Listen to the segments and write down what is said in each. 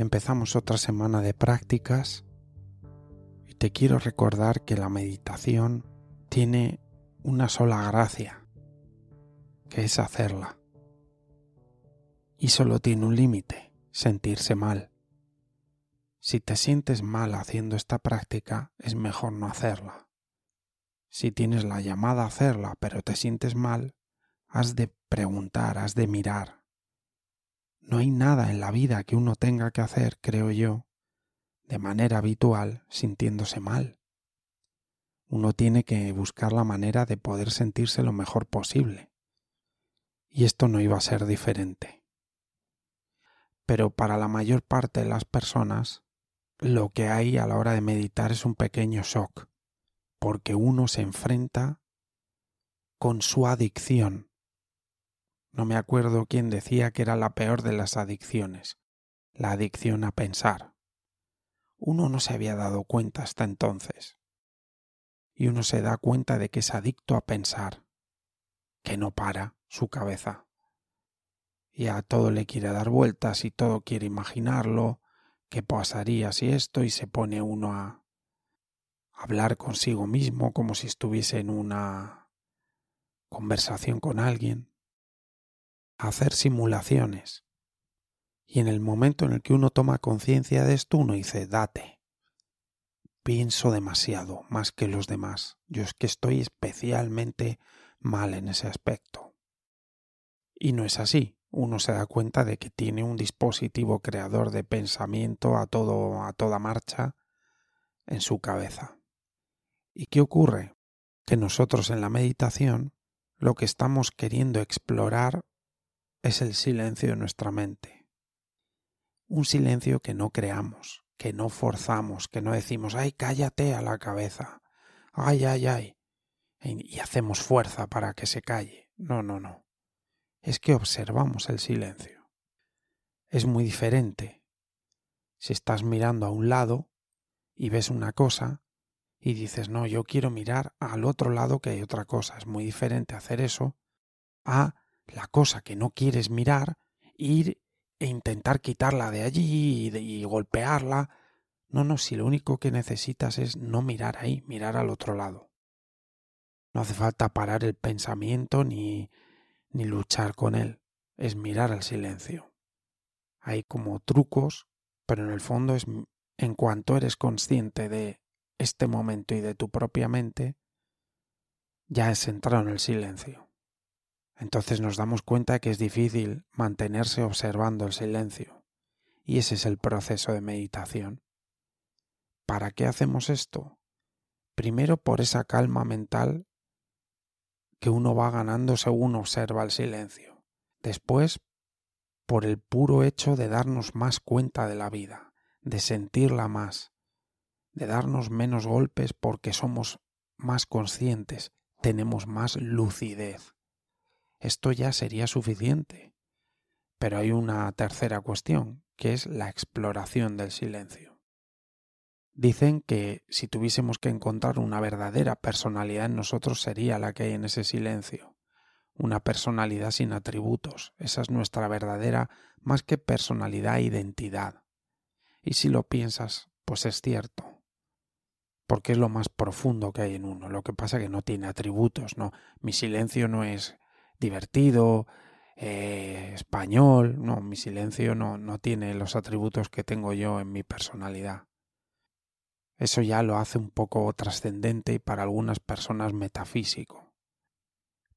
Empezamos otra semana de prácticas y te quiero recordar que la meditación tiene una sola gracia, que es hacerla. Y solo tiene un límite, sentirse mal. Si te sientes mal haciendo esta práctica, es mejor no hacerla. Si tienes la llamada a hacerla pero te sientes mal, has de preguntar, has de mirar, no hay nada en la vida que uno tenga que hacer, creo yo, de manera habitual sintiéndose mal. Uno tiene que buscar la manera de poder sentirse lo mejor posible. Y esto no iba a ser diferente. Pero para la mayor parte de las personas, lo que hay a la hora de meditar es un pequeño shock, porque uno se enfrenta con su adicción no me acuerdo quién decía que era la peor de las adicciones, la adicción a pensar. Uno no se había dado cuenta hasta entonces. Y uno se da cuenta de que es adicto a pensar, que no para su cabeza. Y a todo le quiere dar vueltas y todo quiere imaginarlo, qué pasaría si esto, y se pone uno a hablar consigo mismo como si estuviese en una conversación con alguien hacer simulaciones. Y en el momento en el que uno toma conciencia de esto, uno dice, date. Pienso demasiado, más que los demás. Yo es que estoy especialmente mal en ese aspecto. Y no es así. Uno se da cuenta de que tiene un dispositivo creador de pensamiento a todo a toda marcha en su cabeza. ¿Y qué ocurre? Que nosotros en la meditación lo que estamos queriendo explorar es el silencio de nuestra mente. Un silencio que no creamos, que no forzamos, que no decimos, ay, cállate a la cabeza, ay, ay, ay, y hacemos fuerza para que se calle. No, no, no. Es que observamos el silencio. Es muy diferente. Si estás mirando a un lado y ves una cosa y dices, no, yo quiero mirar al otro lado que hay otra cosa. Es muy diferente hacer eso a la cosa que no quieres mirar, ir e intentar quitarla de allí y, golpearla. No, no, si lo único que necesitas es no mirar ahí, mirar al otro lado. No hace falta parar el pensamiento ni, ni luchar con él, es mirar al silencio. Hay como trucos, pero en el fondo es en cuanto eres consciente de este momento y de tu propia mente, ya es entrar en el silencio. Entonces nos damos cuenta que es difícil mantenerse observando el silencio. Y ese es el proceso de meditación. ¿Para qué hacemos esto? Primero por esa calma mental que uno va ganando según observa el silencio. Después por el puro hecho de darnos más cuenta de la vida, de sentirla más, de darnos menos golpes porque somos más conscientes, tenemos más lucidez esto ya sería suficiente. Pero hay una tercera cuestión, que es la exploración del silencio. Dicen que si tuviésemos que encontrar una verdadera personalidad en nosotros sería la que hay en ese silencio, una personalidad sin atributos, esa es nuestra verdadera más que personalidad e identidad. Y si lo piensas, pues es cierto, porque es lo más profundo que hay en uno. Lo que pasa que no tiene atributos, no. Mi silencio no es divertido, eh, español. No, mi silencio no, no tiene los atributos que tengo yo en mi personalidad. Eso ya lo hace un poco trascendente y para algunas personas metafísico.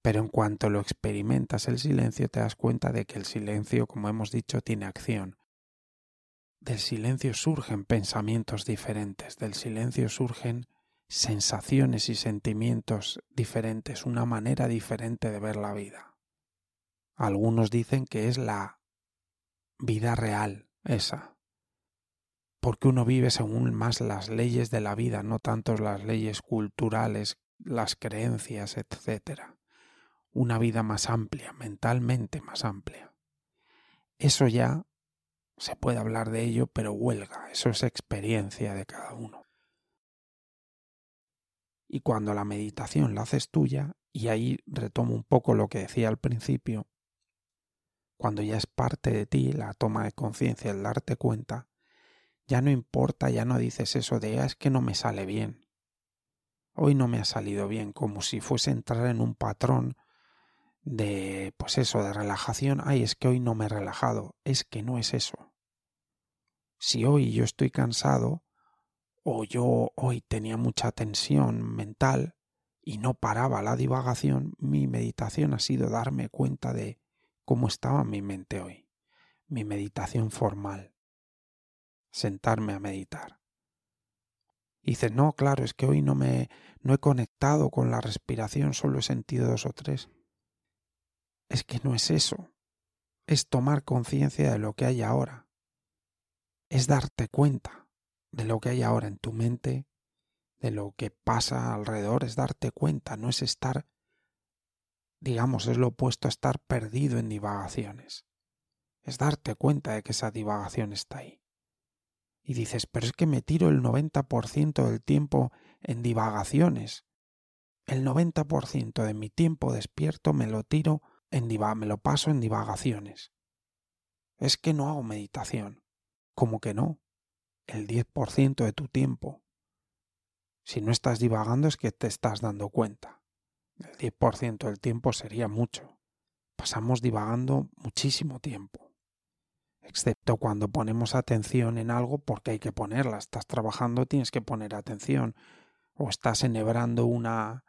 Pero en cuanto lo experimentas el silencio te das cuenta de que el silencio, como hemos dicho, tiene acción. Del silencio surgen pensamientos diferentes, del silencio surgen sensaciones y sentimientos diferentes, una manera diferente de ver la vida. Algunos dicen que es la vida real, esa. porque uno vive según más las leyes de la vida, no tanto las leyes culturales, las creencias, etc. Una vida más amplia, mentalmente más amplia. Eso ya se puede hablar de ello, pero huelga, eso es experiencia de cada uno. Y cuando la meditación la haces tuya, y ahí retomo un poco lo que decía al principio, cuando ya es parte de ti la toma de conciencia, el darte cuenta, ya no importa, ya no dices eso de ah, es que no me sale bien. Hoy no me ha salido bien, como si fuese entrar en un patrón de, pues eso, de relajación. Ay, es que hoy no me he relajado. Es que no es eso. Si hoy yo estoy cansado, o yo hoy tenía mucha tensión mental y no paraba la divagación, mi meditación ha sido darme cuenta de cómo estaba mi mente hoy. Mi meditación formal sentarme a meditar. Y dices, no, claro, es que hoy no me no he conectado con la respiración, solo he sentido dos o tres. Es que no es eso. Es tomar conciencia de lo que hay ahora. Es darte cuenta de lo que hay ahora en tu mente, de lo que pasa alrededor, es darte cuenta, no es estar, digamos, es lo opuesto a estar perdido en divagaciones. Es darte cuenta de que esa divagación está ahí y dices, pero es que me tiro el 90% del tiempo en divagaciones. El 90% de mi tiempo despierto me lo tiro en diva me lo paso en divagaciones. Es que no hago meditación. ¿Cómo que no? El 10% de tu tiempo. Si no estás divagando es que te estás dando cuenta. El 10% del tiempo sería mucho. Pasamos divagando muchísimo tiempo excepto cuando ponemos atención en algo porque hay que ponerla. Estás trabajando, tienes que poner atención. O estás enhebrando una,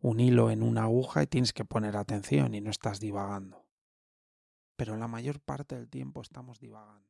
un hilo en una aguja y tienes que poner atención y no estás divagando. Pero la mayor parte del tiempo estamos divagando.